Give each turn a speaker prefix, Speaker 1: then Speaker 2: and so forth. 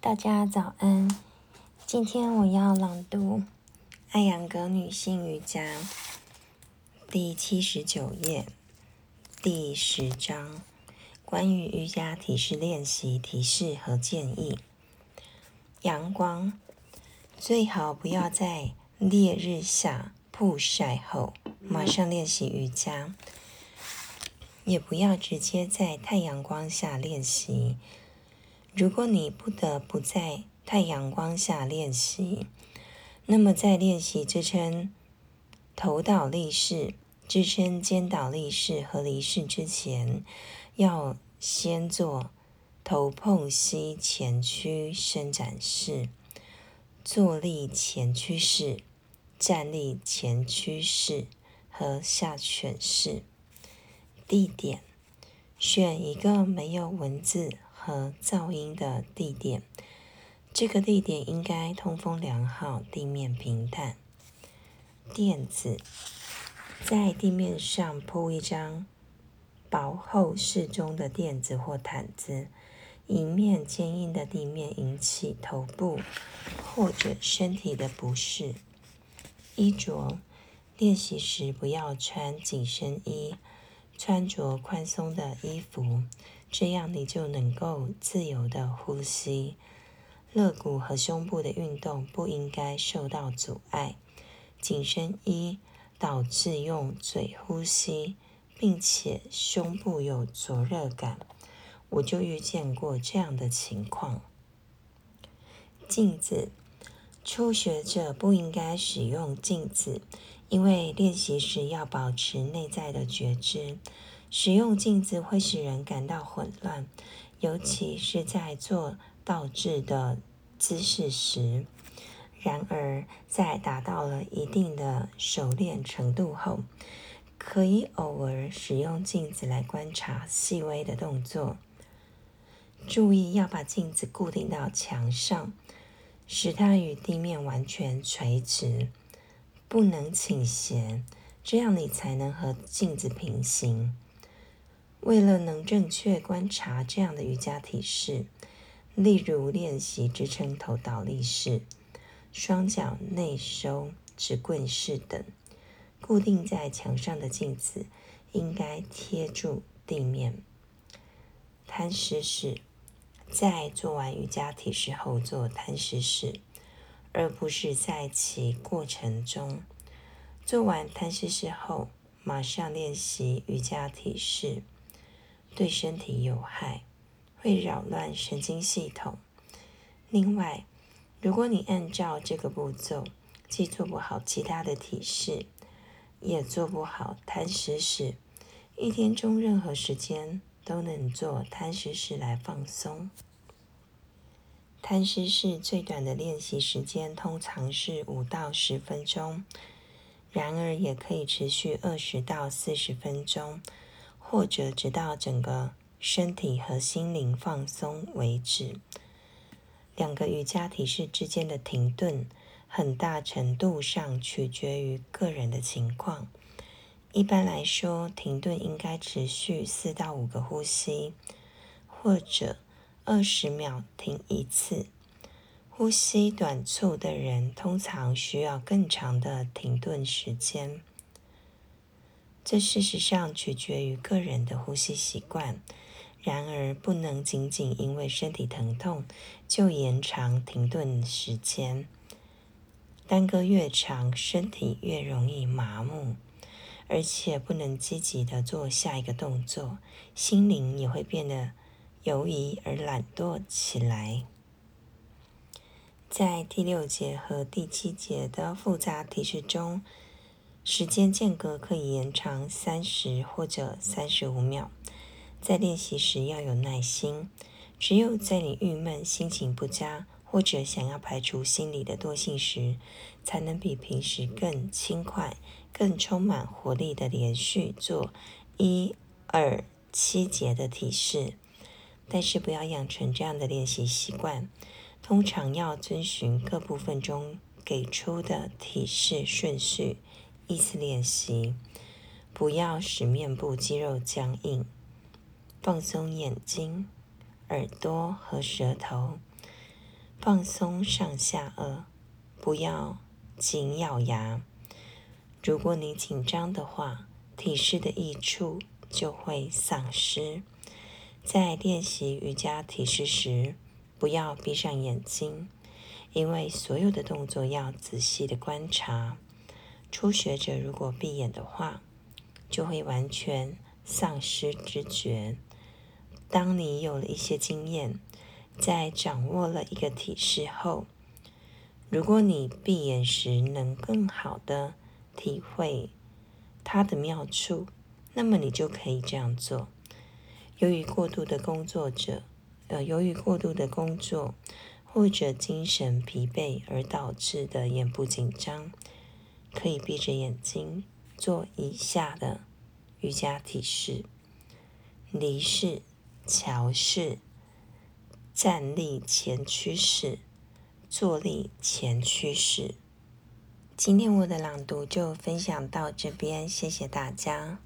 Speaker 1: 大家早安。今天我要朗读《艾扬格女性瑜伽》第七十九页第十章，关于瑜伽体式练习提示和建议。阳光最好不要在烈日下曝晒后马上练习瑜伽，也不要直接在太阳光下练习。如果你不得不在太阳光下练习，那么在练习支撑头倒立式、支撑肩倒立式和离式之前，要先做头碰膝前屈伸展式、坐立前屈式、站立前屈式和下犬式。地点：选一个没有文字。和噪音的地点，这个地点应该通风良好，地面平坦。垫子在地面上铺一张薄厚适中的垫子或毯子，以免坚硬的地面引起头部或者身体的不适。衣着练习时不要穿紧身衣，穿着宽松的衣服。这样你就能够自由的呼吸，肋骨和胸部的运动不应该受到阻碍。紧身衣导致用嘴呼吸，并且胸部有灼热感，我就遇见过这样的情况。镜子，初学者不应该使用镜子，因为练习时要保持内在的觉知。使用镜子会使人感到混乱，尤其是在做倒置的姿势时。然而，在达到了一定的熟练程度后，可以偶尔使用镜子来观察细微的动作。注意要把镜子固定到墙上，使它与地面完全垂直，不能倾斜，这样你才能和镜子平行。为了能正确观察这样的瑜伽体式，例如练习支撑头倒立式、双脚内收直棍式等，固定在墙上的镜子应该贴住地面。摊尸式，在做完瑜伽体式后做摊尸式，而不是在其过程中。做完摊尸式后，马上练习瑜伽体式。对身体有害，会扰乱神经系统。另外，如果你按照这个步骤，既做不好其他的体式，也做不好摊尸式，一天中任何时间都能做摊尸式来放松。摊尸式最短的练习时间通常是五到十分钟，然而也可以持续二十到四十分钟。或者直到整个身体和心灵放松为止。两个瑜伽体式之间的停顿，很大程度上取决于个人的情况。一般来说，停顿应该持续四到五个呼吸，或者二十秒停一次。呼吸短促的人通常需要更长的停顿时间。这事实上取决于个人的呼吸习惯，然而不能仅仅因为身体疼痛就延长停顿时间。耽搁越长，身体越容易麻木，而且不能积极的做下一个动作，心灵也会变得犹疑而懒惰起来。在第六节和第七节的复杂提示中。时间间隔可以延长三十或者三十五秒。在练习时要有耐心。只有在你郁闷、心情不佳或者想要排除心理的惰性时，才能比平时更轻快、更充满活力的连续做一、二、七节的体式。但是不要养成这样的练习习惯。通常要遵循各部分中给出的体式顺序。一次练习，不要使面部肌肉僵硬，放松眼睛、耳朵和舌头，放松上下颚，不要紧咬牙。如果你紧张的话，体式的益处就会丧失。在练习瑜伽体式时，不要闭上眼睛，因为所有的动作要仔细的观察。初学者如果闭眼的话，就会完全丧失知觉。当你有了一些经验，在掌握了一个体式后，如果你闭眼时能更好的体会它的妙处，那么你就可以这样做。由于过度的工作者，呃，由于过度的工作或者精神疲惫而导致的眼部紧张，可以闭着眼睛做以下的瑜伽体式：犁式。桥式、站立前屈式、坐立前屈式。今天我的朗读就分享到这边，谢谢大家。